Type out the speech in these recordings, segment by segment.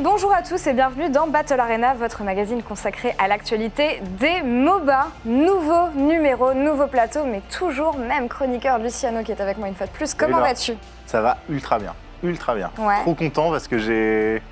Bonjour à tous et bienvenue dans Battle Arena, votre magazine consacré à l'actualité des MOBA. Nouveau numéro, nouveau plateau, mais toujours même chroniqueur Luciano qui est avec moi une fois de plus. Comment vas-tu? Ça va ultra bien. Ultra bien. Ouais. Trop content parce que j'ai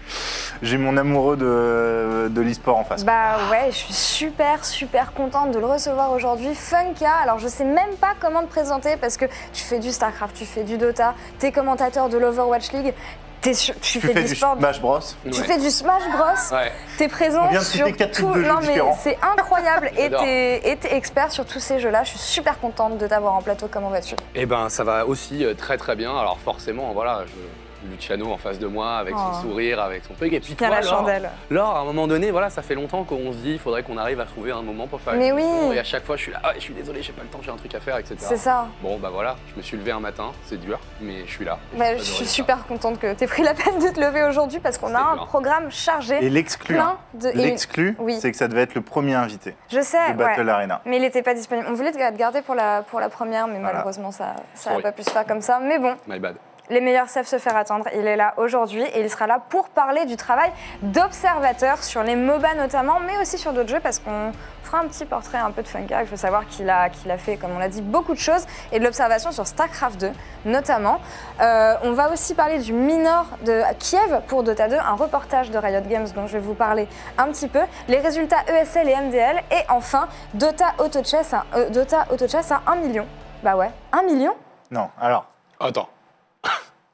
j'ai mon amoureux de, de l'e-sport en face. Bah ouais, je suis super super contente de le recevoir aujourd'hui. Funka, alors je sais même pas comment te présenter parce que tu fais du StarCraft, tu fais du Dota, t'es commentateur de l'Overwatch League, t'es sur- tu, tu fais, fais du sport. Smash Bros. Tu Ouais. fais du Smash Bros. Ouais. T'es présent On vient de sur citer quatre types tout. de jeux non mais différents. c'est incroyable et J'adore. t'es et t'es expert sur tous ces jeux-là. Je suis super contente de t'avoir en plateau. Comment vas-tu? Eh ben, ça va aussi euh, très très bien. Alors forcément, voilà, je- Luciano en face de moi, avec Oh. son sourire, avec son truc. Et puis toi, la Laure, chandelle. Laure, à un moment donné, voilà, ça fait longtemps qu'on se dit, il faudrait qu'on arrive à trouver un moment pour faire Mais une oui. Et à chaque fois, je suis là, ah, je suis désolé, j'ai pas le temps, j'ai un truc à faire, etc. C'est ça. Bon, bah voilà, je me suis levé un matin, c'est dur, mais je suis là. Bah, je suis ça. super contente que t'aies pris la peine de te lever aujourd'hui parce qu'on a un programme chargé. Et l'exclu, hein. de. l'exclu, oui. c'est que ça devait être le premier invité Je sais, de Battle ouais. Arena. Mais il n'était pas disponible. On voulait te garder pour la, pour la première, mais Voilà. malheureusement, ça ça n'a pas pu se faire comme ça. Mais bon, My bad. Les meilleurs savent se faire attendre. Il est là aujourd'hui et il sera là pour parler du travail d'observateur sur les MOBA notamment, mais aussi sur d'autres jeux parce qu'on fera un petit portrait un peu de Funka. Il faut savoir qu'il a, qu'il a fait, comme on l'a dit, beaucoup de choses et de l'observation sur StarCraft 2 notamment. Euh, on va aussi parler du minor de Kiev pour Dota 2, un reportage de Riot Games dont je vais vous parler un petit peu, les résultats ESL et MDL et enfin Dota Auto Chess à, euh, Dota Auto Chess à 1 million. Bah ouais, 1 million? Non, alors, Attends.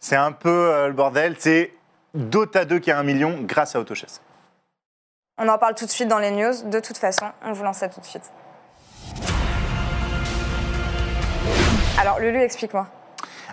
C'est un peu euh, le bordel. C'est Dota 2 qui a un million grâce à Autochess. On en parle tout de suite dans les news. De toute façon, on vous lance ça tout de suite. Alors, Lulu, explique-moi.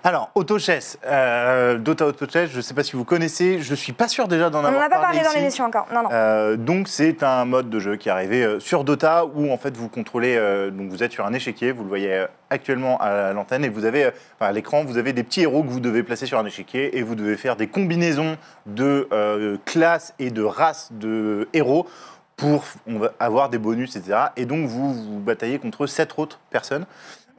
Alors, Autochess, euh, Dota Autochess, je ne sais pas si vous connaissez, je suis pas sûr déjà d'en On n'en avoir a pas parlé dans l'émission encore. Non, non. Euh, donc c'est un mode de jeu qui est arrivé euh, sur Dota où en fait vous contrôlez, euh, donc vous êtes sur un échiquier, vous le voyez actuellement à l'antenne et vous avez, à l'écran, vous avez des petits héros que vous devez placer sur un échiquier et vous devez faire des combinaisons de classes et de races de héros pour on va avoir des bonus, etc. Et donc vous vous bataillez contre sept autres personnes.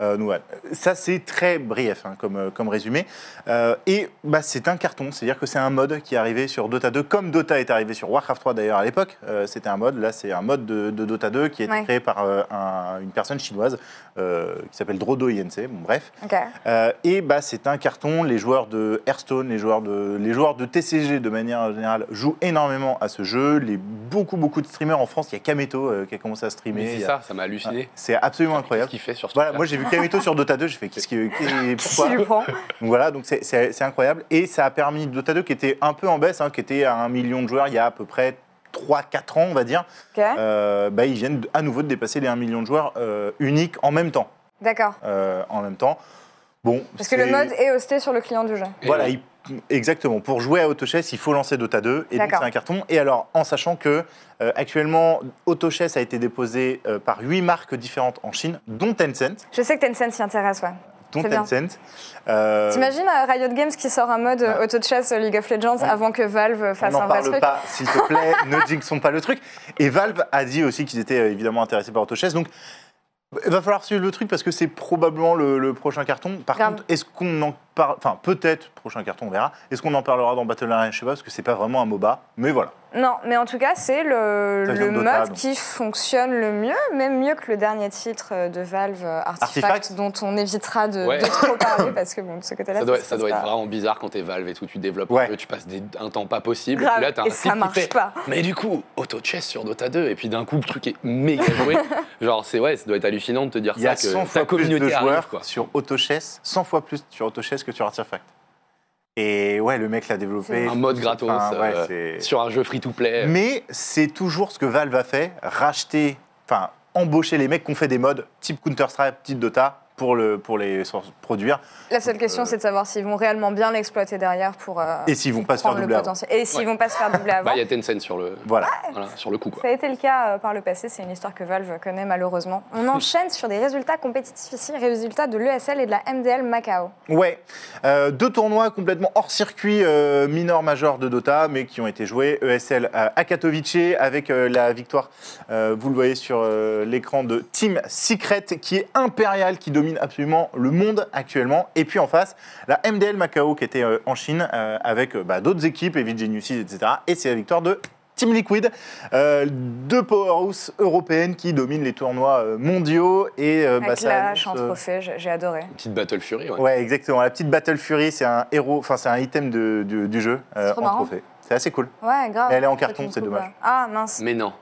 Euh. Ça, c'est très brief hein, comme, euh, comme résumé. Euh, et bah, c'est un carton, c'est-à-dire que c'est un mode qui est arrivé sur Dota 2, comme Dota est arrivé sur Warcraft 3 d'ailleurs à l'époque. Euh, C'était un mode, là c'est un mode de, de Dota 2 qui a été Ouais. créé par euh, un- une personne chinoise euh, qui s'appelle Drodo INC. Bon, bref. Euh, et bah, c'est un carton. Les joueurs de Hearthstone, les joueurs de, les joueurs de TCG de manière générale jouent énormément à ce jeu. Les, beaucoup, beaucoup de streamers en France. Il y a Kameto euh, qui a commencé à streamer. C'est a- ça, ça m'a halluciné. C'est absolument incroyable. qu'il fait sur ce Voilà, moi j'ai vu Kameto sur Dota 2, j'ai fait qu'est-ce qui, pourquoi donc voilà, donc c'est- incroyable. Et ça a permis Dota 2 qui était un peu en baisse, hein, qui était à un million de joueurs il y a à peu près 3-4 ans, on va dire. Ok. Euh, bah, ils viennent à nouveau de dépasser les 1 million de joueurs euh, uniques en même temps. D'accord. Euh, en même temps. Bon, Parce que le mode est hosté sur le client du jeu. Et Voilà, il- exactement. Pour jouer à Autochess, il faut lancer Dota 2 et donc c'est un carton. Et alors, en sachant que euh, actuellement, Autochess a été déposé euh, par 8 marques différentes en Chine, dont Tencent. Je sais que Tencent s'y intéresse, ouais. Dont. Tencent. Euh, T'imagines euh, Riot Games qui sort un mode Ouais. Auto Chess euh, League of Legends avant que Valve fasse un vrai parle truc pas, s'il te plaît, ne jinxons pas le truc. Et Valve a dit aussi qu'ils étaient évidemment intéressés par Autochess. Donc, il va falloir suivre le truc parce que c'est probablement le, le prochain carton. Par Grave. contre, est-ce qu'on en parle Enfin, peut-être, prochain carton, on verra. Est-ce qu'on en parlera dans Battle Arena Je sais pas, parce que c'est pas vraiment un MOBA. Mais voilà. Non, mais en tout cas, c'est le, le Dota, mode donc. qui fonctionne le mieux, même mieux que le dernier titre de Valve, euh, Artifact, Artifact dont on évitera de, Ouais. de trop parler parce que bon, de ce côté-là, Ça doit, ça être pas. vraiment bizarre quand t'es Valve et tout, tu développes Ouais. un jeu, tu passes des- un temps pas possible, Grave, et puis là t'as un et ça qui marche fait, pas. Mais du coup, auto chess sur Dota 2, et puis d'un coup le truc est méga joué. Genre c'est ouais, ça doit être hallucinant de te dire Il y a ça 100 que fois ta plus de joueurs arrive quoi. sur Autochess, 100 fois plus sur Autochess que sur Artifact. Et ouais, le mec l'a développé. Un mode gratos Enfin, ouais, euh, sur un jeu free to play. Mais c'est toujours ce que Valve a fait, racheter, enfin embaucher les mecs qui ont fait des modes type Counter-Strike, type Dota, pour, le, pour les produire. La seule question, euh, c'est de savoir s'ils vont réellement bien l'exploiter derrière pour. euh, Et s'ils vont pas se faire prendre le doubler avant. potentiel. Et s'ils Ouais. vont pas se faire doubler avant. Bah, il y a Tencent sur le, Voilà. voilà, sur le coup. Quoi. Ça a été le cas euh, par le passé, c'est une histoire que Valve connaît malheureusement. On enchaîne sur des résultats compétitifs ici, résultats de l'ESL et de la MDL Macao. Ouais, Euh, deux tournois complètement hors circuit euh, mineur majeur de Dota, mais qui ont été joués ESL à à Katowice avec euh, la victoire, euh, vous le voyez sur euh, l'écran de Team Secret, qui est impérial, qui domine absolument le monde actuellement. Et puis en face, la MDL Macao qui était euh, en Chine euh, avec euh, bah, d'autres équipes, Evil Geniuses, etc. Et c'est la victoire de Team Liquid, euh, deux powerhouses européennes qui dominent les tournois mondiaux et euh, bah, Avec ça la en euh, trophée, j'ai adoré. Une petite Battle Fury. Ouais. Ouais, exactement. La petite Battle Fury, c'est un héros, enfin c'est un item de- du, du jeu euh, trop en marrant. trophée. C'est assez cool. Ouais, grave. Mais elle est en carton, c'est dommage. ouais. Ah mince. Mais non,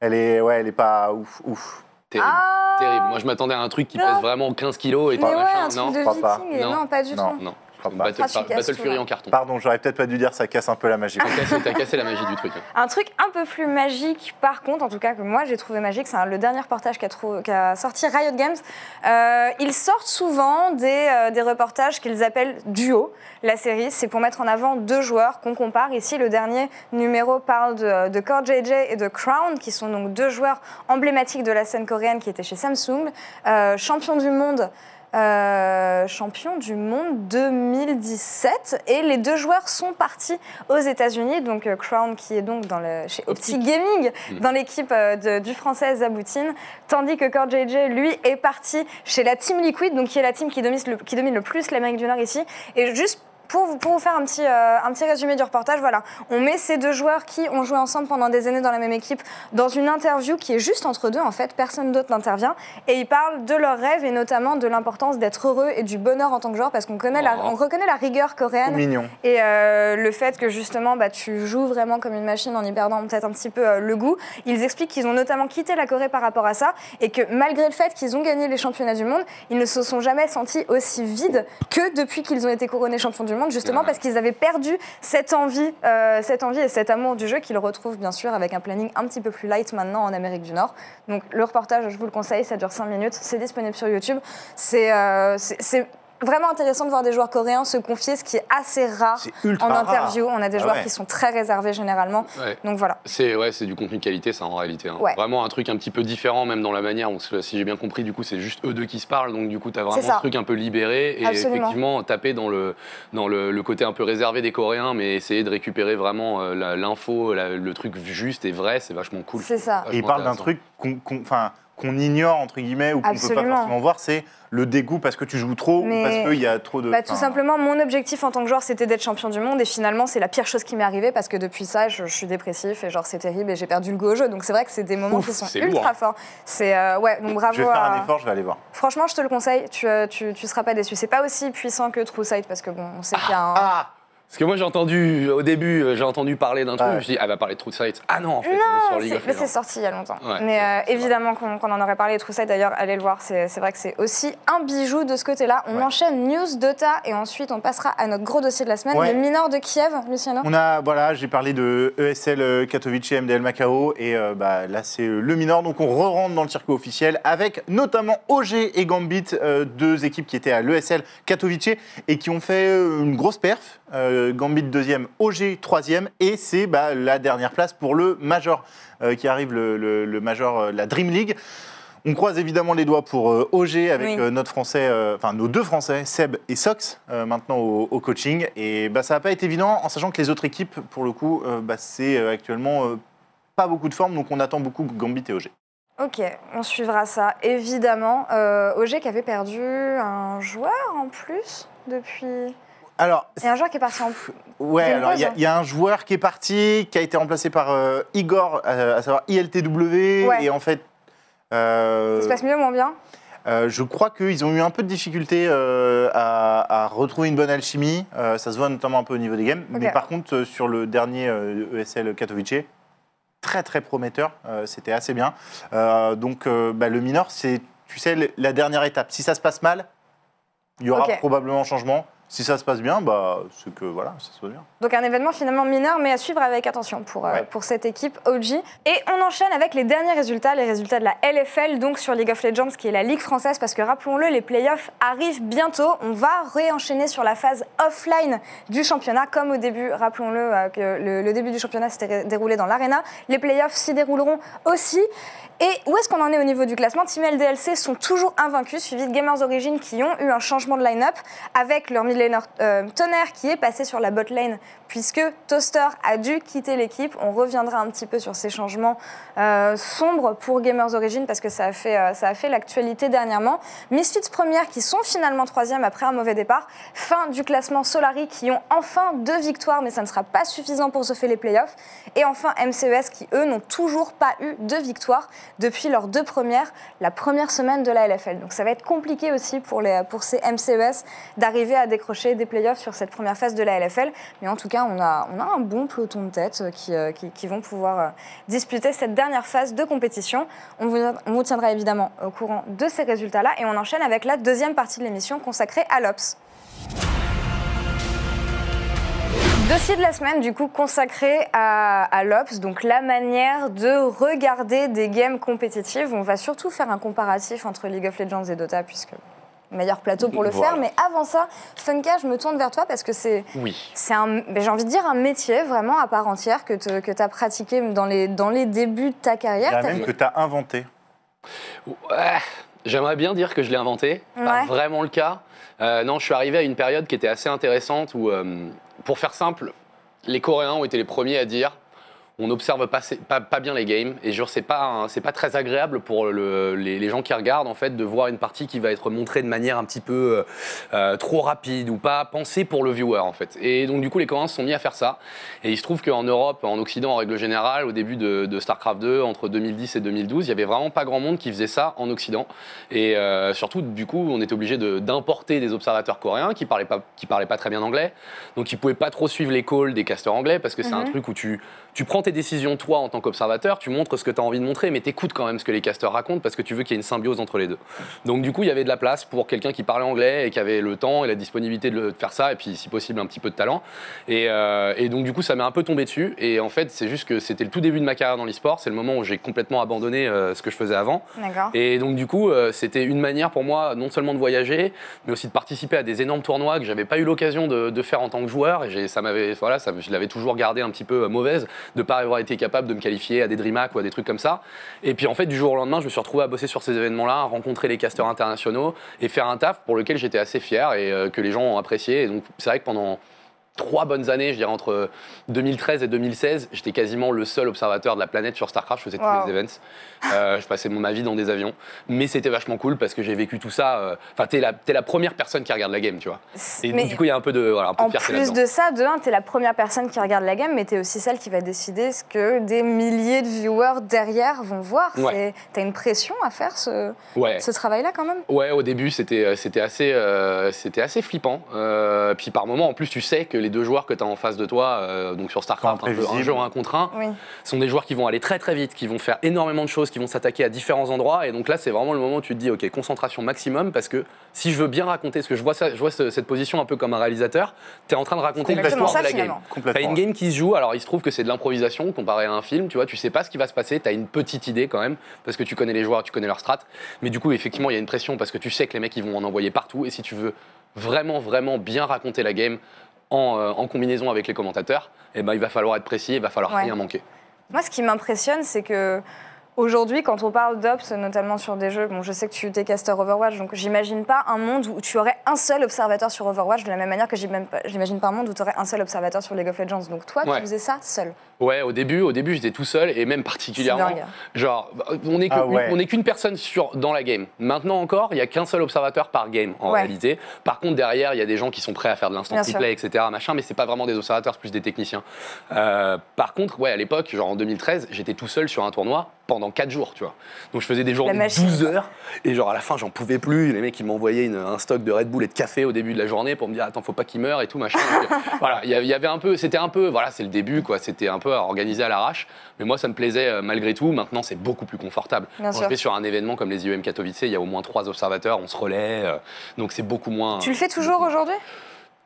Elle est, ouais, elle est pas ouf, ouf. terrible. Ah Terrible. Moi, je m'attendais à un truc qui pèse vraiment 15 kilos et tout Mais ouais, machin. un truc non, de pas. viking. et Non. Non, pas du Non. tout. non. Battle, Ah, Fury en carton. Pardon, j'aurais peut-être pas dû dire, ça casse un peu la magie. T'as cassé, la magie du truc. hein. Un truc un peu plus magique, par contre, en tout cas que moi j'ai trouvé magique, c'est le dernier reportage qu'a qu'a sorti Riot Games. Euh, ils sortent souvent des, euh, des reportages qu'ils appellent duo. La série, c'est pour mettre en avant deux joueurs qu'on compare. Ici, le dernier numéro parle de, de Core JJ et de Crown, qui sont donc deux joueurs emblématiques de la scène coréenne qui étaient chez Samsung, euh, champions du monde. Euh, champion du monde 2017 et les deux joueurs sont partis aux États-Unis. Donc euh, Crown qui est donc dans le, chez Opti Gaming Mhm. dans l'équipe euh, du français Zaboutine. Tandis que Core JJ lui est parti chez la Team Liquid donc qui est la team qui domine le, qui domine le plus l'Amérique du Nord ici. Et juste pour vous, pour vous faire un petit, euh, un petit résumé du reportage, voilà, on met ces deux joueurs qui ont joué ensemble pendant des années dans la même équipe dans une interview qui est juste entre deux en fait, personne d'autre n'intervient et ils parlent de leurs rêves et notamment de l'importance d'être heureux et du bonheur en tant que joueur parce qu'on connaît la, Oh. on reconnaît la rigueur coréenne mignon. et euh, le fait que justement bah, tu joues vraiment comme une machine en y perdant peut-être un petit peu euh, le goût. Ils expliquent qu'ils ont notamment quitté la Corée par rapport à ça et que malgré le fait qu'ils ont gagné les championnats du monde, ils ne se sont jamais sentis aussi vides que depuis qu'ils ont été couronnés champions du monde, justement Ah. parce qu'ils avaient perdu cette envie, euh, cette envie et cet amour du jeu qu'ils retrouvent bien sûr avec un planning un petit peu plus light maintenant en Amérique du Nord. Donc le reportage, je vous le conseille, ça dure 5 minutes, c'est disponible sur YouTube. C'est euh, vraiment intéressant de voir des joueurs coréens se confier, ce qui est assez rare en rare. interview. On a des Ah joueurs ouais. qui sont très réservés généralement. Ouais. Donc voilà. C'est ouais, c'est du contenu de qualité, ça en réalité. hein. Ouais. Vraiment un truc un petit peu différent, même dans la manière. où, si j'ai bien compris, du coup, c'est juste eux deux qui se parlent, donc du coup, t'as vraiment C'est ça. ce truc un peu libéré et Absolument. effectivement taper dans le dans le, le côté un peu réservé des Coréens, mais essayer de récupérer vraiment euh, l'info, le truc juste et vrai, c'est vachement cool. C'est ça. Et il Vachement parle d'un truc enfin, qu'on ignore, entre guillemets, ou qu'on peut pas forcément voir, c'est le dégoût parce que tu joues trop Mais- ou parce qu'il y a trop de. Bah, tout simplement, mon objectif en tant que joueur, c'était d'être champion du monde. Et finalement, c'est la pire chose qui m'est arrivée parce que depuis ça, je, je suis dépressif et genre c'est terrible et j'ai perdu le goût au jeu. Donc c'est vrai que c'est des moments Ouf, qui sont ultra lourd, hein. forts. C'est euh, ouais, donc bravo. Je vais faire à- un effort, je vais aller voir. Franchement, je te le conseille. Tu, euh, tu, tu seras pas déçu. C'est pas aussi puissant que True Sight parce que bon, on sait qu'il y a un. Ah Parce que moi j'ai entendu au début, euh, j'ai entendu parler d'un truc, Ouais. je me suis dit, ah, elle va parler de True Sight. Ah non, en fait, Non, sur League c'est- of mais c'est sorti il y a longtemps. Ouais, mais euh, évidemment qu'on en aurait parlé, True Sight d'ailleurs, allez le voir, c'est c'est vrai que c'est aussi un bijou de ce côté-là. On Ouais. enchaîne News Dota et ensuite on passera à notre gros dossier de la semaine, Ouais. le mineur de Kiev, Luciano. On a, voilà, j'ai parlé de ESL euh, Katowice, MDL Macao, et euh, bah, là c'est le mineur, donc on re-rentre dans le circuit officiel avec notamment OG et Gambit, euh, deux équipes qui étaient à l'ESL Katowice et qui ont fait une grosse perf. Euh, Gambit deuxième, OG troisième, et c'est bah, la dernière place pour le Major euh, qui arrive, le, le- le Major, euh, la Dream League. On croise évidemment les doigts pour euh, OG avec Oui. euh, notre français, euh, enfin nos deux français, Seb et Sox, euh, maintenant au, au coaching. Et bah, ça n'a pas été évident, en sachant que les autres équipes, pour le coup, euh, bah, c'est euh, actuellement euh, pas beaucoup de forme, donc on attend beaucoup Gambit et OG. Ok, on suivra ça, évidemment. Euh, OG qui avait perdu un joueur en plus depuis. Alors, Et un joueur qui est parti en. ouais, alors il y, a- hein. il y a un joueur qui est parti, qui a été remplacé par euh, Igor, euh, à savoir ILTW, Ouais. et en fait. euh, Ça se passe mieux ou moins bien? je crois qu'ils ont eu un peu de difficulté à, à retrouver une bonne alchimie. Ça se voit notamment un peu au niveau des games. Mais par contre, sur le dernier ESL Katowice, très très prometteur. C'était assez bien. Donc bah, le minor, c'est, tu sais, la dernière étape. Si ça se passe mal, il y aura probablement un changement. Si ça se passe bien, bah, c'est que voilà, ça se passe bien. Donc un événement finalement mineur, mais à suivre avec attention pour, euh, pour cette équipe OG. Et on enchaîne avec les derniers résultats, les résultats de la LFL, donc sur League of Legends, qui est la ligue française, parce que rappelons-le, les playoffs arrivent bientôt. On va réenchaîner sur la phase offline du championnat, comme au début, rappelons-le, euh, que le, le début du championnat s'était déroulé dans l'arena. Les playoffs s'y dérouleront aussi. Et où est-ce qu'on en est au niveau du classement? Team LDLC sont toujours invaincus, suivis de Gamers Origin qui ont eu un changement de line-up avec leur euh, Tonnerre qui est passé sur la bot lane puisque Toaster a dû quitter l'équipe. On reviendra un petit peu sur ces changements euh, sombres pour Gamers Origin parce que ça a fait, euh, fait l'actualité dernièrement. Misfits première qui sont finalement troisième après un mauvais départ. Fin du classement Solari qui ont enfin deux victoires mais ça ne sera pas suffisant pour se faire les playoffs. Et enfin MCES qui eux n'ont toujours pas eu de victoire depuis leurs deux premières, la première semaine de la LFL. Donc ça va être compliqué aussi pour, les, pour ces MCES d'arriver à décrocher des playoffs sur cette première phase de la LFL. Mais en tout cas, on a, un bon peloton de tête euh, qui, euh, qui, vont pouvoir euh, disputer cette dernière phase de compétition. On vous, tiendra évidemment au courant de ces résultats-là et on enchaîne avec la deuxième partie de l'émission consacrée à l'Ops. Dossier de la semaine, du coup, consacré à, à l'Ops, donc la manière de regarder des games compétitives. On va surtout faire un comparatif entre League of Legends et Dota, puisque meilleur plateau pour le Voilà. faire. Mais avant ça, Funka, je me tourne vers toi parce que c'est Oui. c'est un, ben, j'ai envie de dire un métier vraiment à part entière que tu as pratiqué dans les, dans les débuts de ta carrière. même fait- que tu as inventé. Ouais, J'aimerais bien dire que je l'ai inventé. Pas vraiment le cas. Euh, non, je suis arrivé à une période qui était assez intéressante où, euh, pour faire simple, les Coréens ont été les premiers à dire on n'observe pas, pas, pas bien les games. Et genre, c'est pas, c'est pas très agréable pour le- les, les gens qui regardent, en fait, de voir une partie qui va être montrée de manière un petit peu euh, euh, trop rapide ou pas pensée pour le viewer, en fait. Et donc, du coup, les Coréens se sont mis à faire ça. Et il se trouve qu'en Europe, en Occident, en règle générale, au début de, de StarCraft 2, entre 2010 et 2012, il y avait vraiment pas grand monde qui faisait ça en Occident. Et euh, surtout, du coup, on était obligé de- d'importer des observateurs coréens qui parlaient pas, qui parlaient pas très bien anglais, donc ils pouvaient pas trop suivre les calls des casteurs anglais parce que c'est un Mhm. truc où tu, tu prends tes décisions toi en tant qu'observateur, tu montres ce que tu as envie de montrer, mais t'écoutes quand même ce que les casteurs racontent parce que tu veux qu'il y ait une symbiose entre les deux. Donc du coup, il y avait de la place pour quelqu'un qui parlait anglais et qui avait le temps et la disponibilité de, le- de faire ça, et puis si possible un petit peu de talent. Et, euh, et donc du coup, ça m'est un peu tombé dessus. Et en fait, c'est juste que c'était le tout début de ma carrière dans l'e-sport, c'est le moment où j'ai complètement abandonné euh, ce que je faisais avant. Et donc du coup, euh, c'était une manière pour moi non seulement de voyager, mais aussi de participer à des énormes tournois que j'avais pas eu l'occasion de, de faire en tant que joueur. Et ça m'avait, voilà, ça, je l'avais toujours gardé un petit peu mauvaise de pas avoir été capable de me qualifier à des DreamHack ou à des trucs comme ça. Et puis en fait, du jour au lendemain, je me suis retrouvé à bosser sur ces événements-là, à rencontrer les casteurs internationaux et faire un taf pour lequel j'étais assez fier et euh, que les gens ont apprécié. Et donc c'est vrai que pendant trois bonnes années, je dirais entre 2013 et 2016, j'étais quasiment le seul observateur de la planète sur StarCraft. Je faisais Wow. tous les events. Euh, je passais mon ma vie dans des avions. Mais c'était vachement cool parce que j'ai vécu tout ça. euh, Enfin, t'es la, première personne qui regarde la game, tu vois. Et Mais- du coup, il y a un peu de, voilà, un peu En de plus de ça, de un, t'es la première personne qui regarde la gamme, mais t'es aussi celle qui va décider ce que des milliers de viewers derrière vont voir. Ouais. T'as une pression à faire ce, Ouais. ce travail-là quand même? Ouais, au début, c'était euh, assez, euh, c'était assez flippant. Euh, puis par moment, en plus, tu sais que les deux joueurs que tu as en face de toi, euh, donc sur StarCraft, un, peu, un jeu un contre un, Oui. sont des joueurs qui vont aller très très vite, qui vont faire énormément de choses, qui vont s'attaquer à différents endroits. Et donc là, c'est vraiment le moment où tu te dis, ok, concentration maximum, parce que si je veux bien raconter, parce que je vois, ça, je vois ce- cette position un peu comme un réalisateur, tu es en train de raconter l'histoire de la game. T'as Complètement. une game qui se joue, alors il se trouve que c'est de l'improvisation comparé à un film, tu vois, tu sais pas ce qui va se passer, t'as une petite idée quand même, parce que tu connais les joueurs, tu connais leur strat, mais du coup, effectivement, il y a une pression parce que tu sais que les mecs, ils vont en envoyer partout, et si tu veux vraiment, vraiment bien raconter la game en, euh, en combinaison avec les commentateurs, eh ben, il va falloir être précis, il va falloir Ouais. rien manquer. Moi, ce qui m'impressionne, c'est que aujourd'hui, quand on parle d'Ops, notamment sur des jeux, bon, je sais que tu es caster Overwatch, donc j'imagine pas un monde où tu aurais un seul observateur sur Overwatch, de la même manière que j'imagine pas- un monde où tu aurais un seul observateur sur League of Legends. Donc toi, Ouais. tu faisais ça seul. Ouais, au début, au début, j'étais tout seul et même particulièrement. C'est dingue. Genre, on n'est Ah ouais. qu'une personne sur, dans la game. Maintenant encore, il y a qu'un seul observateur par game en Ouais. réalité. Par contre, derrière, il y a des gens qui sont prêts à faire de l'instant replay, etc. Machin, mais c'est pas vraiment des observateurs, c'est plus des techniciens. Euh, par contre, ouais, à l'époque, genre en 2013, j'étais tout seul sur un tournoi pendant 4 jours, tu vois. Donc je faisais des journées de machine, 12 quoi. heures et genre à la fin, j'en pouvais plus. Les mecs, ils m'envoyaient un stock de Red Bull et de café au début de la journée pour me dire attends, faut pas qu'il meure et tout machin. Donc, euh, voilà, il y avait- un peu, c'était un peu, voilà, c'est le début quoi. C'était un peu organisé à l'arrache, mais moi ça me plaisait euh, malgré tout. Maintenant, c'est beaucoup plus confortable. Bien Quand sûr. je vais sur un événement comme les IEM Katowice, il y a au moins trois observateurs, on se relaie, euh, donc c'est beaucoup moins. Tu le fais toujours aujourd'hui?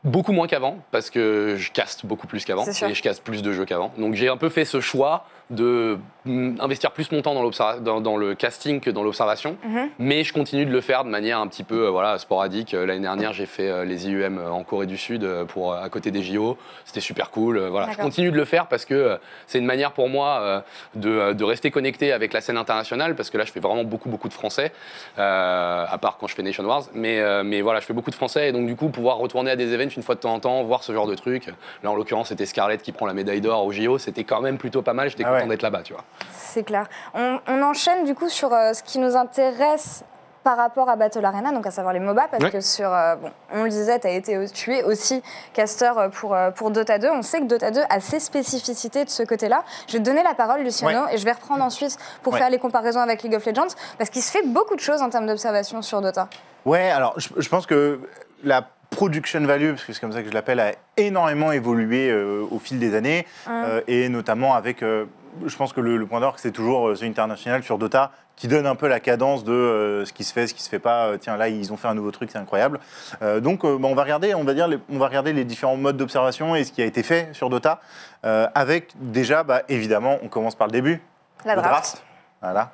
Beaucoup moins qu'avant, parce que je caste beaucoup plus qu'avant, et je caste plus de jeux qu'avant. Donc j'ai un peu fait ce choix de mm, investir plus mon temps dans, l'observa- dans, dans le casting que dans l'observation, Mhm. mais je continue de le faire de manière un petit peu euh, voilà, sporadique. Euh, L'année dernière, j'ai fait euh, les IUM en Corée du Sud pour, à côté des JO, c'était super cool. Voilà. Je continue de le faire parce que c'est une manière pour moi de, de rester connecté avec la scène internationale, parce que là, je fais vraiment beaucoup, beaucoup de français, à part quand je fais Nation Wars. Mais, mais voilà, je fais beaucoup de français, et donc du coup, pouvoir retourner à des events une fois de temps en temps, voir ce genre de trucs. Là, en l'occurrence, c'était Scarlett qui prend la médaille d'or au JO, c'était quand même plutôt pas mal, j'étais Ah content d'être là-bas, tu vois. C'est clair. On, on enchaîne du coup sur euh, ce qui nous intéresse par rapport à Battle Arena, donc à savoir les MOBA, parce Ouais. que sur, euh, bon, on le disait, tu as été au- tu es aussi caster euh, pour, pour Dota 2. On sait que Dota 2 a ses spécificités de ce côté-là. Je vais te donner la parole, Luciano, et je vais reprendre ensuite pour Ouais. faire les comparaisons avec League of Legends, parce qu'il se fait beaucoup de choses en termes d'observation sur Dota. Ouais, alors je, je pense que la production value, parce que c'est comme ça que je l'appelle, a énormément évolué euh, au fil des années, euh, et notamment avec, euh, je pense que le, le point d'orgue, c'est toujours euh, The International sur Dota, qui donne un peu la cadence de euh, ce qui se fait, ce qui se fait pas. Euh, tiens, là, ils ont fait un nouveau truc, c'est incroyable. Euh, donc, bah, on va regarder, on va dire, les, on va regarder les différents modes d'observation et ce qui a été fait sur Dota, avec déjà, bah, évidemment, on commence par le début, La le draft. Voilà.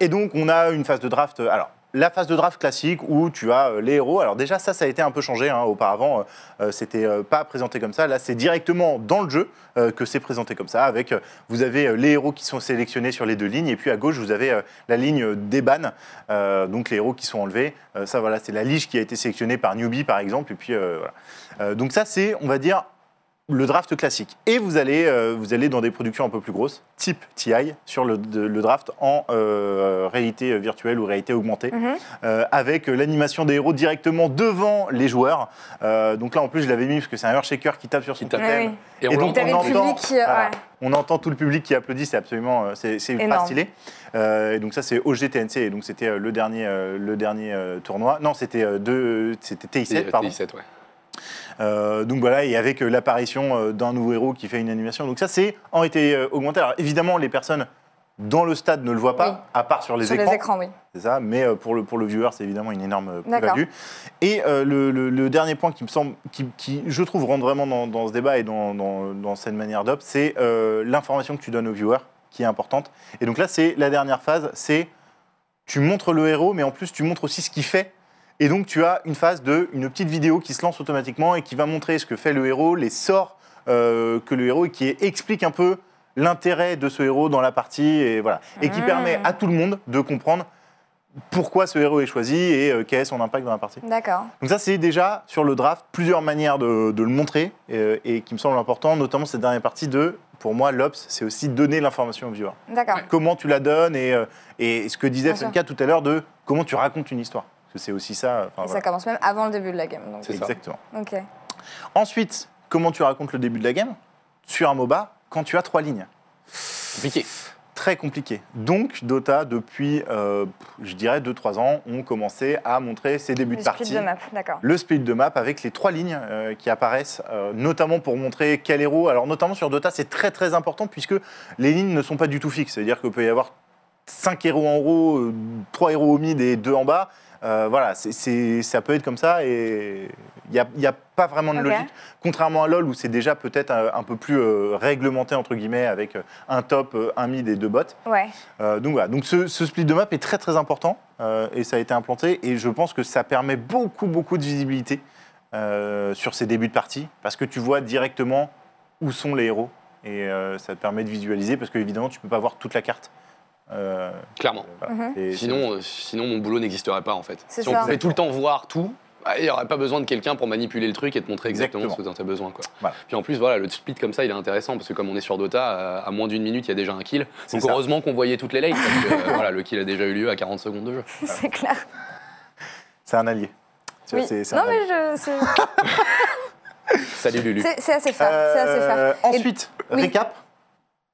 Et donc, on a une phase de draft. Alors, la phase de draft classique où tu as euh, les héros. Alors, déjà, ça, ça a été un peu changé. hein. Auparavant, euh, euh, c'était euh, pas présenté comme ça. Là, c'est directement dans le jeu que c'est présenté comme ça. Avec, vous avez les héros qui sont sélectionnés sur les deux lignes. Et puis, à gauche, vous avez la ligne des bans. euh, donc, les héros qui sont enlevés. Ça, voilà, c'est la lige qui a été sélectionnée par Newbie, par exemple. Et puis, voilà. Donc, ça, c'est, on va dire, le draft classique. Et vous allez, euh, vous allez dans des productions un peu plus grosses, type TI, sur le, de- le draft en euh, réalité virtuelle ou réalité augmentée, Mhm. euh, avec l'animation des héros directement devant les joueurs. Euh, donc là, en plus, je l'avais mis parce que c'est un Earthshaker qui tape sur son tape. totem. Oui. Et, Et on donc, on entend, public qui, euh, voilà, ouais. on entend tout le public qui applaudit, c'est absolument, c'est ultra Énorme. stylé. Euh, et donc ça, c'est OGTNC, et donc c'était euh, le dernier, euh, le dernier euh, tournoi. Non, c'était euh, deux- c'était TI7, Et, pardon. TI7, ouais. Euh, donc voilà, et avec euh, l'apparition euh, d'un nouveau héros qui fait une animation. Donc ça, c'est en été augmenté. Alors évidemment, les personnes dans le stade ne le voient pas, Oui. à part sur les sur écrans. les écrans, oui. C'est ça, mais pour le, pour le viewer, c'est évidemment une énorme plus-value. Et euh, le, le- le dernier point qui me semble, qui, qui, je trouve, rentre vraiment dans, dans ce débat et dans, dans- dans cette manière d'op, c'est euh, l'information que tu donnes au viewer, qui est importante. Et donc là, c'est la dernière phase, c'est tu montres le héros, mais en plus, tu montres aussi ce qu'il fait. Et donc, tu as une phase de une petite vidéo qui se lance automatiquement et qui va montrer ce que fait le héros, les sorts euh, que le héros, et qui explique un peu l'intérêt de ce héros dans la partie, et voilà. Et qui Mmh. permet à tout le monde de comprendre pourquoi ce héros est choisi et euh, quel est son impact dans la partie. D'accord. Donc ça, c'est déjà sur le draft plusieurs manières de, de le montrer euh, et qui me semble important, notamment cette dernière partie de, pour moi, l'Ops, c'est aussi donner l'information au viewer. D'accord. Comment tu la donnes et, et ce que disait. Funka tout à l'heure de comment tu racontes une histoire. Parce que c'est aussi ça. enfin, Et voilà. ça commence même avant le début de la game. donc. C'est ça. Exactement. Ok. Ensuite, comment tu racontes le début de la game? Sur un MOBA quand tu as trois lignes Compliqué. Très compliqué. Donc, Dota, depuis, euh, je dirais, 2-3 ans, ont commencé à montrer ses débuts Le de partie. split de map, d'accord. le split de map avec les trois lignes euh, qui apparaissent, euh, notamment pour montrer quel héros. Alors, notamment sur Dota, c'est très très important puisque les lignes ne sont pas du tout fixes. C'est-à-dire qu'il peut y avoir cinq héros en haut, euh, trois héros au mid et deux en bas. Euh, voilà, c'est- ça peut être comme ça et il n'y a, a pas vraiment de logique. Contrairement à LoL où c'est déjà peut-être un, un peu plus euh, réglementé, entre guillemets, avec euh, un top, euh, un mid et deux bots. Ouais. Euh, donc voilà, donc ce, ce split de map est très très important euh, et ça a été implanté et je pense que ça permet beaucoup beaucoup de visibilité euh, sur ces débuts de partie parce que tu vois directement où sont les héros et euh, ça te permet de visualiser parce qu'évidemment tu peux pas voir toute la carte. Euh, Clairement. voilà. Mhm. Sinon, euh, sinon mon boulot n'existerait pas en fait. C'est Si on ça. pouvait tout le temps voir tout, bah, il n'y aurait pas besoin de quelqu'un pour manipuler le truc et te montrer exactement, Exactement. ce dont tu as besoin. Quoi. Voilà. Puis en plus, voilà, le split comme ça, il est intéressant parce que comme on est sur Dota, euh, à moins d'une minute, il y a déjà un kill. C'est Donc ça. heureusement qu'on voyait toutes les lanes parce que euh, voilà, le kill a déjà eu lieu à 40 secondes de jeu. C'est clair. c'est un allié. Oui. Non, un mais allié. je. c'est- Salut Lulu. C'est assez faire. Euh, Et- ensuite, oui.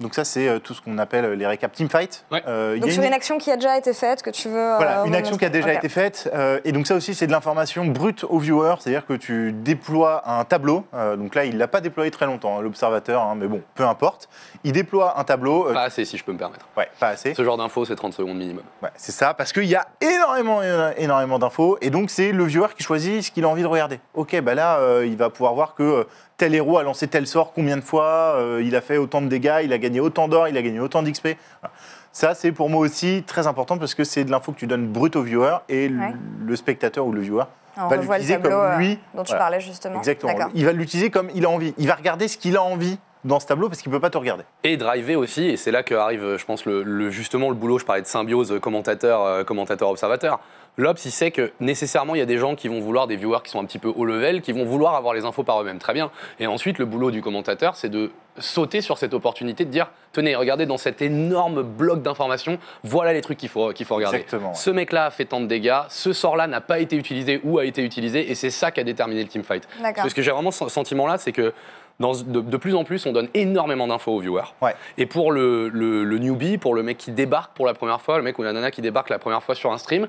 Donc ça, c'est euh, tout ce qu'on appelle les récaps teamfight. Ouais. Euh, il y Donc a sur une- une action qui a déjà été faite, que tu veux. euh, Voilà, une action qui a déjà été faite. euh, et donc ça aussi, c'est de l'information brute au viewer. C'est-à-dire que tu déploies un tableau. euh, donc là, il ne l'a pas déployé très longtemps, hein, l'observateur, hein, mais bon, peu importe. Il déploie un tableau. euh, Pas assez, si je peux me permettre. ouais, pas assez. Ce genre d'infos, c'est 30 secondes minimum. Ouais, c'est ça, parce qu'il y a énormément, énormément d'infos. Et donc, c'est le viewer qui choisit ce qu'il a envie de regarder. Ok, bah là, euh, il va pouvoir voir que euh, tel héros a lancé tel sort combien de fois, euh, il a fait autant de dégâts, il a gagné autant d'or, il a gagné autant d'XP. Voilà. Ça, c'est pour moi aussi très important parce que c'est de l'info que tu donnes brut au viewer et Ouais. le spectateur ou le viewer On va l'utiliser comme euh, lui. dont tu Voilà. parlais justement. Exactement. Il va l'utiliser comme il a envie. Il va regarder ce qu'il a envie dans ce tableau parce qu'il ne peut pas te regarder. Et driver aussi, et c'est là qu'arrive, euh, je pense, le, le- justement le boulot, je parlais de symbiose euh, commentateur, euh, commentateur observateur. L'Obs, il sait que nécessairement, il y a des gens qui vont vouloir, des viewers qui sont un petit peu haut level, qui vont vouloir avoir les infos par eux-mêmes. Très bien. Et ensuite, le boulot du commentateur, c'est de sauter sur cette opportunité de dire tenez, regardez dans cet énorme bloc d'informations, voilà les trucs qu'il faut, qu'il faut regarder. Exactement, ouais. Ce mec-là a fait tant de dégâts, ce sort-là n'a pas été utilisé ou a été utilisé, et c'est ça qui a déterminé le teamfight. D'accord. Parce que j'ai vraiment ce sentiment-là, c'est que dans, de, de plus en plus, on donne énormément d'infos aux viewers. Ouais. Et pour le, le- le newbie, pour le mec qui débarque pour la première fois, le mec ou la nana qui débarque la première fois sur un stream,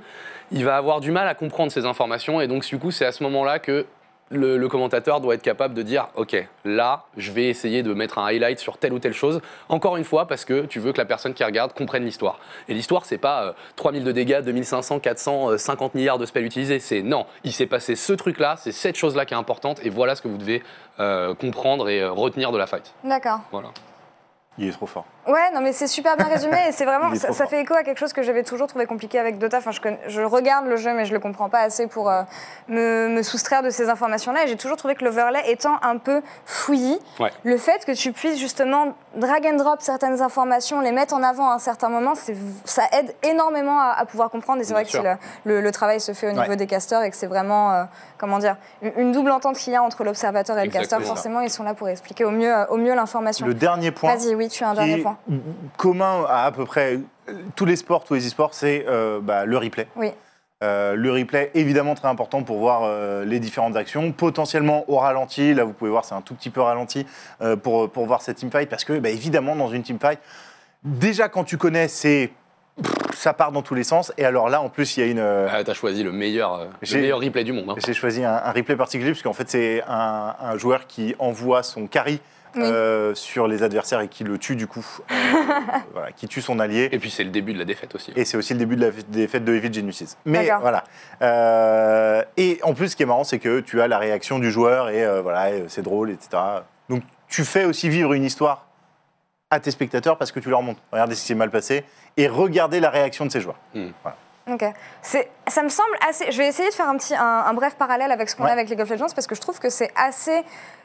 il va avoir du mal à comprendre ces informations. Et donc, du coup, c'est à ce moment-là que le, le commentateur doit être capable de dire Ok, là, je vais essayer de mettre un highlight sur telle ou telle chose. Encore une fois, parce que tu veux que la personne qui regarde comprenne l'histoire. Et l'histoire, c'est pas euh, 3000 de dégâts, 2500, 400, euh, 50 milliards de spells utilisés. C'est non, il s'est passé ce truc-là, c'est cette chose-là qui est importante. Et voilà ce que vous devez euh, comprendre et euh, retenir de la fight. D'accord. Voilà. Il est trop fort. Ouais, non, mais c'est super bien résumé et c'est vraiment, ça, fait écho à quelque chose que j'avais toujours trouvé compliqué avec Dota. Enfin, je, connais- je regarde le jeu, mais je le comprends pas assez pour euh, me, me soustraire de ces informations-là. Et j'ai toujours trouvé que l'overlay étant un peu fouillis, Ouais. le fait que tu puisses justement drag and drop certaines informations, les mettre en avant à un certain moment, ça aide énormément à, à pouvoir comprendre. Et c'est vrai que sûr. le, le- travail se fait au niveau Ouais. des casteurs et que c'est vraiment, euh, comment dire, une, une double entente qu'il y a entre l'observateur et le casteur, forcément, ils sont là pour expliquer au mieux, euh, au mieux l'information. Le dernier point. Vas-y, oui, tu as un qui dernier point. Commun à à peu près tous les sports, tous les e-sports, c'est euh, bah, le replay. Oui. Euh, le replay, évidemment, très important pour voir euh, les différentes actions, potentiellement au ralenti. Là, vous pouvez voir, c'est un tout petit peu ralenti euh, pour, pour voir cette teamfight, parce que, bah, évidemment, dans une teamfight, déjà quand tu connais, c'est ça part dans tous les sens. Et alors là, en plus, il y a une. Ah, T'as choisi le meilleur, euh, le meilleur replay du monde. hein. j'ai choisi un, un replay particulier, parce qu'en fait, c'est un, un joueur qui envoie son carry Oui. euh, sur les adversaires et qui le tue, du coup, euh, voilà, qui tue son allié. Et puis c'est le début de la défaite aussi. Et c'est aussi le début de la fêtes de Evil Geniuses. Mais D'accord. voilà. Euh, et en plus, ce qui est marrant, c'est que tu as la réaction du joueur et euh, voilà, c'est drôle, etc. Donc tu fais aussi vivre une histoire à tes spectateurs parce que tu leur montres. Regardez ce qui s'est mal passé et regardez la réaction de ces joueurs. Ok. C'est, ça me semble assez. Je vais essayer de faire un petit, un, un bref parallèle avec ce qu'on Ouais. a avec League of Legends parce que je trouve que c'est assez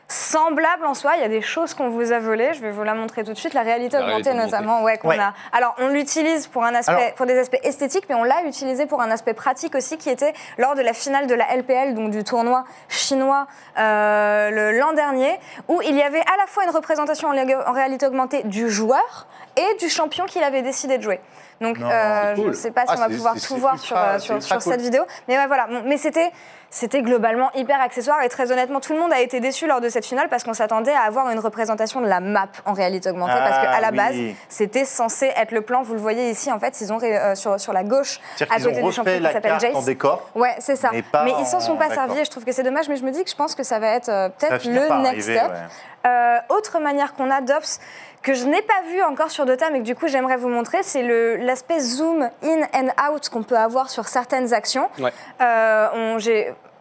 semblable en soi. Il y a des choses qu'on vous a volées. Je vais vous la montrer tout de suite. La réalité La augmentée, réalité notamment, ouais, qu'on Ouais. a. Alors, on l'utilise pour un aspect, Alors- pour des aspects esthétiques, mais on l'a utilisé pour un aspect pratique aussi, qui était lors de la finale de la LPL, donc du tournoi chinois euh, l'an dernier, où il y avait à la fois une représentation en, réalité augmentée du joueur et du champion qu'il avait décidé de jouer. Donc, Non, euh, je ne sais pas si Ah, on va pouvoir tout voir ultra- sur, euh, sur, ultra sur cool. cette vidéo. Mais ouais, voilà. Bon, Mais c'était, c'était globalement hyper accessoire et très honnêtement, tout le monde a été déçu lors de cette finale parce qu'on s'attendait à avoir une représentation de la map en réalité augmentée. parce Ah, qu'à la oui. base, c'était censé être le plan. Vous le voyez ici, en fait, ils ont euh, sur, sur la gauche, à côté du champion qui s'appelle carte en Jace. décor. Ouais, c'est ça. Mais pas ils s'en sont en- pas servis et je trouve que c'est dommage, mais je me dis que je pense que ça va être euh, peut-être le next arriver, step. ouais. Euh, autre manière qu'on a d'Ops, que je n'ai pas vu encore sur Dota, mais que du coup j'aimerais vous montrer, c'est l'aspect zoom in and out qu'on peut avoir sur certaines actions. Ouais. Euh, on,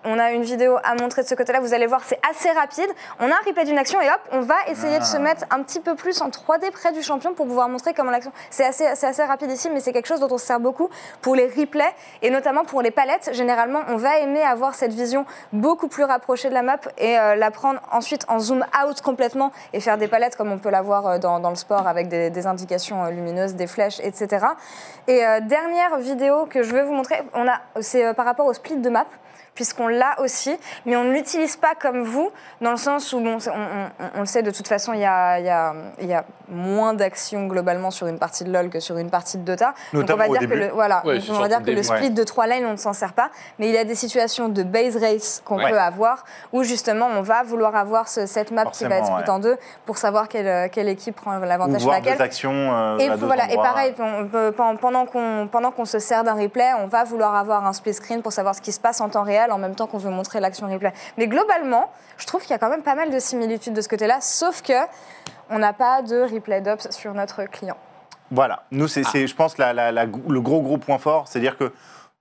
on a une vidéo à montrer de ce côté-là, vous allez voir, c'est assez rapide. On a un replay d'une action et hop, on va essayer de se Ah. mettre un petit peu plus en 3D près du champion pour pouvoir montrer comment l'action. C'est assez, c'est assez rapide ici, mais c'est quelque chose dont on se sert beaucoup pour les replays et notamment pour les palettes. Généralement, on va aimer avoir cette vision beaucoup plus rapprochée de la map et euh, la prendre ensuite en zoom out complètement et faire des palettes comme on peut l'avoir euh, dans, dans le sport avec des, des indications euh, lumineuses, des flèches, etc. Et euh, dernière vidéo que je veux vous montrer, on a, c'est euh, par rapport au split de map. Puisqu'on l'a aussi, mais on ne l'utilise pas comme vous, dans le sens où, bon, on, on- on le sait, de toute façon, il y a, il y a- il y a moins d'actions globalement sur une partie de LoL que sur une partie de Dota. Notamment Donc on va dire que le, voilà, Ouais, donc c'est on va dire que le split de trois lanes, on ne s'en sert pas, mais il y a des situations de base race qu'on Ouais. peut avoir, où justement on va vouloir avoir ce- cette map qui va être split en deux pour savoir quelle, quelle équipe prend l'avantage sur voir laquelle. actions euh, Et voilà, et pareil, on peut- pen- pendant qu'on pendant qu'on se sert d'un replay, on va vouloir avoir un split screen pour savoir ce qui se passe en temps réel en même temps qu'on veut montrer l'action replay. Mais globalement, je trouve qu'il y a quand même pas mal de similitudes de ce côté-là, sauf que on n'a pas de replay d'ops sur notre client. Voilà, nous, Ah. c'est, c'est, je pense, la- la- la- le gros, gros point fort, c'est-à-dire que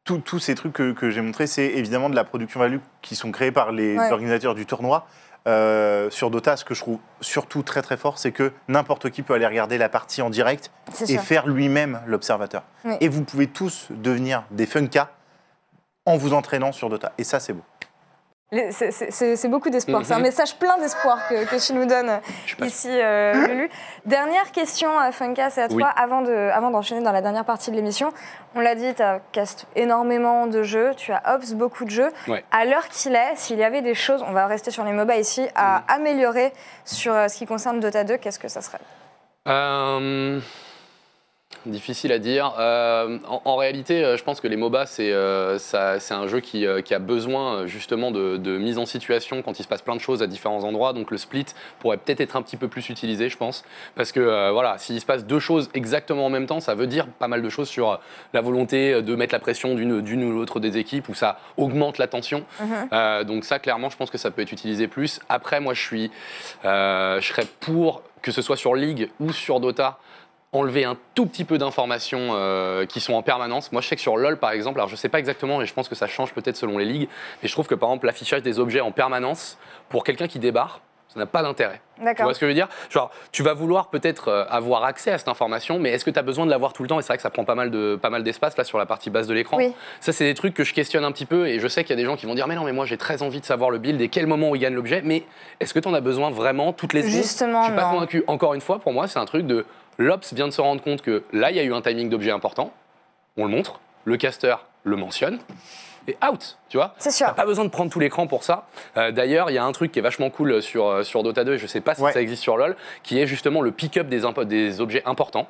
tous- ces trucs que, que j'ai montrés, c'est évidemment de la production value qui sont créés par les Ouais. organisateurs du tournoi. Euh, sur Dota, ce que je trouve surtout très très fort, c'est que n'importe qui peut aller regarder la partie en direct et sûr. faire lui-même l'observateur. Oui. Et vous pouvez tous devenir des Funka en vous entraînant sur Dota. Et ça, c'est beau. C'est- beaucoup d'espoir. Mhm. C'est un message plein d'espoir que, que tu nous donnes ici, euh, Lulu. Dernière question, euh, Funka, c'est à toi. Oui. Avant de- avant d'enchaîner dans la dernière partie de l'émission, on l'a dit, tu as cast énormément de jeux, tu as ops beaucoup de jeux. Ouais. À l'heure qu'il est, s'il y avait des choses, on va rester sur les MOBA ici, à Mhm. améliorer sur euh, ce qui concerne Dota 2, qu'est-ce que ça serait? Euh, difficile à dire. Euh, en, en réalité, euh, je pense que les MOBA, c'est euh, un jeu qui, qui a besoin justement de, de mise en situation quand il se passe plein de choses à différents endroits. Donc le split pourrait peut-être être un petit peu plus utilisé, je pense. Parce que euh, voilà, s'il se passe deux choses exactement en même temps, ça veut dire pas mal de choses sur la volonté de mettre la pression d'une ou l'autre des équipes, où ça augmente la tension. Mhm. Donc ça, clairement, je pense que ça peut être utilisé plus. Après, moi, je suis, je serais pour que ce soit sur League ou sur Dota, enlever un tout petit peu d'informations euh, qui sont en permanence. Moi, je sais que sur LoL, par exemple, alors je sais pas exactement, et je pense que ça change peut-être selon les ligues, mais je trouve que par exemple l'affichage des objets en permanence pour quelqu'un qui débarre, ça n'a pas d'intérêt. Tu vois ce que je veux dire? Genre, tu vas vouloir peut-être euh, avoir accès à cette information, mais est-ce que tu as besoin de l'avoir tout le temps? Et c'est vrai que ça prend pas mal de pas mal d'espace là sur la partie basse de l'écran. Oui. Ça, c'est des trucs que je questionne un petit peu et je sais qu'il y a des gens qui vont dire Mais non, mais moi j'ai très envie de savoir le build et quel moment où il gagne l'objet. Mais est-ce que tu en as besoin vraiment toutes les secondes? Justement, Je suis pas non. convaincu. Encore une fois, pour moi, c'est un truc de l'Ops vient de se rendre compte que là, il y a eu un timing d'objet important. On le montre. Le caster le mentionne. Et out, tu vois C'est sûr. T'as pas besoin de prendre tout l'écran pour ça. Euh, D'ailleurs, il y a un truc qui est vachement cool sur, euh, sur Dota 2, et je sais pas si Ouais. ça existe sur LoL, qui est justement le pick-up des, objets importants.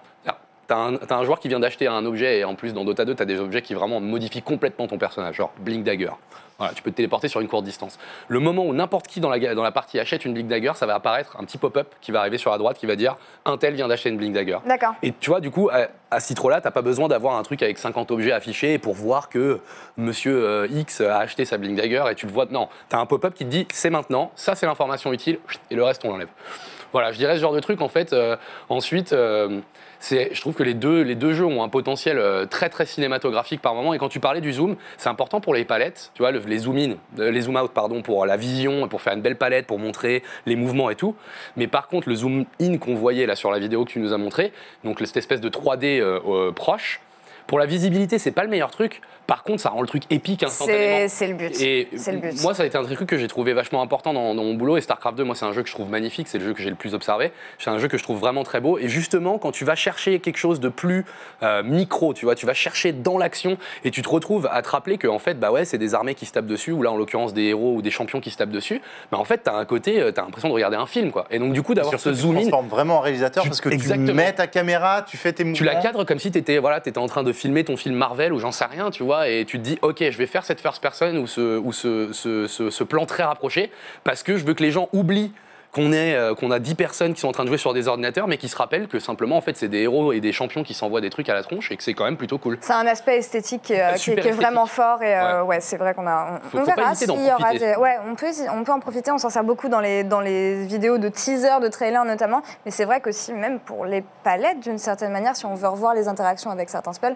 T'as un, t'as un joueur qui vient d'acheter un objet, et en plus dans Dota 2, t'as des objets qui vraiment modifient complètement ton personnage, genre Blink Dagger. Voilà, tu peux te téléporter sur une courte distance. Le moment où n'importe qui dans la, dans la partie achète une Blink Dagger, ça va apparaître un petit pop-up qui va arriver sur la droite qui va dire un tel vient d'acheter une Blink Dagger. D'accord. Et tu vois, du coup, à, à titre-là, t'as pas besoin d'avoir un truc avec 50 objets affichés pour voir que monsieur euh, X a acheté sa Blink Dagger et tu le vois. Non, t'as un pop-up qui te dit c'est maintenant, ça c'est l'information utile, et le reste on l'enlève. Voilà, je dirais ce genre de truc en fait. euh, ensuite, euh, je trouve que les deux, les deux jeux ont un potentiel euh, très très cinématographique par moment. Et quand tu parlais du zoom, c'est important pour les palettes, tu vois, le- les zoom in, euh, les zoom out, pardon, pour la vision, pour faire une belle palette, pour montrer les mouvements et tout. Mais par contre, le zoom in qu'on voyait là sur la vidéo que tu nous as montré, donc cette espèce de 3D euh, euh, proche. Pour la visibilité, c'est pas le meilleur truc. Par contre, ça rend le truc épique instantanément. C'est le but. Et C'est le but. moi, ça a été un truc que j'ai trouvé vachement important dans, dans mon boulot. Et StarCraft 2, moi, c'est un jeu que je trouve magnifique. C'est le jeu que j'ai le plus observé. C'est un jeu que je trouve vraiment très beau. Et justement, quand tu vas chercher quelque chose de plus euh, micro, tu vois, tu vas chercher dans l'action et tu te retrouves à te rappeler que, en fait, bah ouais, c'est des armées qui se tapent dessus, ou là, en l'occurrence, des héros ou des champions qui se tapent dessus. Mais en fait, t'as un côté, euh, t'as l'impression de regarder un film, quoi. Et donc, du coup, d'avoir ce tu zoom in. transformes vraiment en réalisateur Tu- parce que Exactement. tu mets ta caméra, tu fais tes mouvements. Tu la cadres comme si tu étais, voilà, étais en train de filmer ton film Marvel ou j'en sais rien, tu vois, et tu te dis, ok, je vais faire cette first person ou ce, ou ce, ce- ce- ce plan très rapproché parce que je veux que les gens oublient qu'on euh, qu'on a 10 personnes qui sont en train de jouer sur des ordinateurs, mais qui se rappellent que simplement, en fait, c'est des héros et des champions qui s'envoient des trucs à la tronche et que c'est quand même plutôt cool. C'est un aspect esthétique qui, est- qui est- vraiment fort et euh, ouais, c'est vrai qu'on a. On, Faut- on faut verra s'il y aura des. Ouais, on peut, on peut en profiter. On s'en sert beaucoup dans les, dans les vidéos de teaser, de trailer notamment. Mais c'est vrai qu'aussi, même pour les palettes, d'une certaine manière, si on veut revoir les interactions avec certains spells,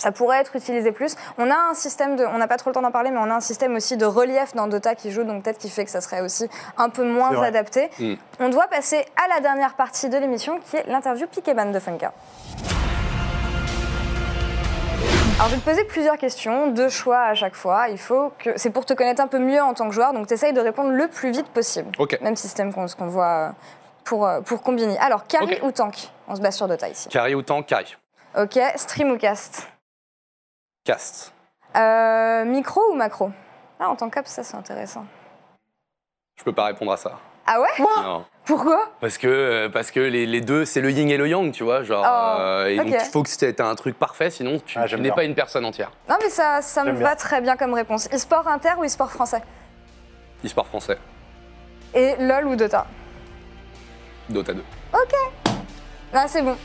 ça pourrait être utilisé plus. On a un système de, on n'a pas trop le temps d'en parler, mais on a un système aussi de relief dans Dota qui joue, donc peut-être qui fait que ça serait aussi un peu moins adapté. Mm. On doit passer à la dernière partie de l'émission, qui est l'interview Piqueban de Funka. Alors, je vais te poser plusieurs questions, deux choix à chaque fois. Il faut que c'est pour te connaître un peu mieux en tant que joueur, donc tu essayes de répondre le plus vite possible. Ok. Même système qu'on qu'on voit euh, pour, euh, pour combiner. Alors, carry ou tank? On se base sur Dota ici. Carré ou tank, carré. Ok, stream ou cast? Cast. Euh, Micro ou macro? Ah, en tant qu'up, ça c'est intéressant. Je peux pas répondre à ça. Ah ouais? Non. Pourquoi? Parce que, parce que les, les deux, c'est le yin et le yang, tu vois. Genre, Oh, euh, et donc, ok. il faut que tu un truc parfait, sinon tu, Ah, tu j'aime n'es bien. pas une personne entière. Non mais ça, ça me J'aime va bien. très bien comme réponse. E-sport inter ou e-sport français? E-sport français, Et LOL ou Dota? Dota 2. Ah c'est bon.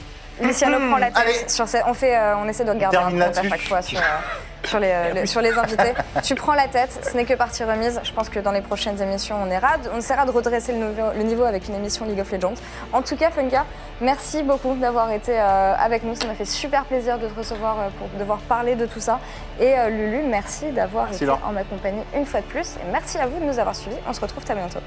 Luciano prend la tête. Allez. Sur ces- on, fait, euh, on essaie de regarder un compte à chaque fois sur, euh, sur, les, les- sur les invités. tu prends la tête, ce n'est que partie remise. Je pense que dans les prochaines émissions, on, ira, on essaiera de redresser le niveau, le niveau avec une émission League of Legends. En tout cas, Funka, merci beaucoup d'avoir été euh, avec nous. Ça m'a fait super plaisir de te recevoir euh, pour devoir parler de tout ça. Et euh, Lulu, merci d'avoir été en ma compagnie une fois de plus. Et merci à vous de nous avoir suivis. On se retrouve très bientôt.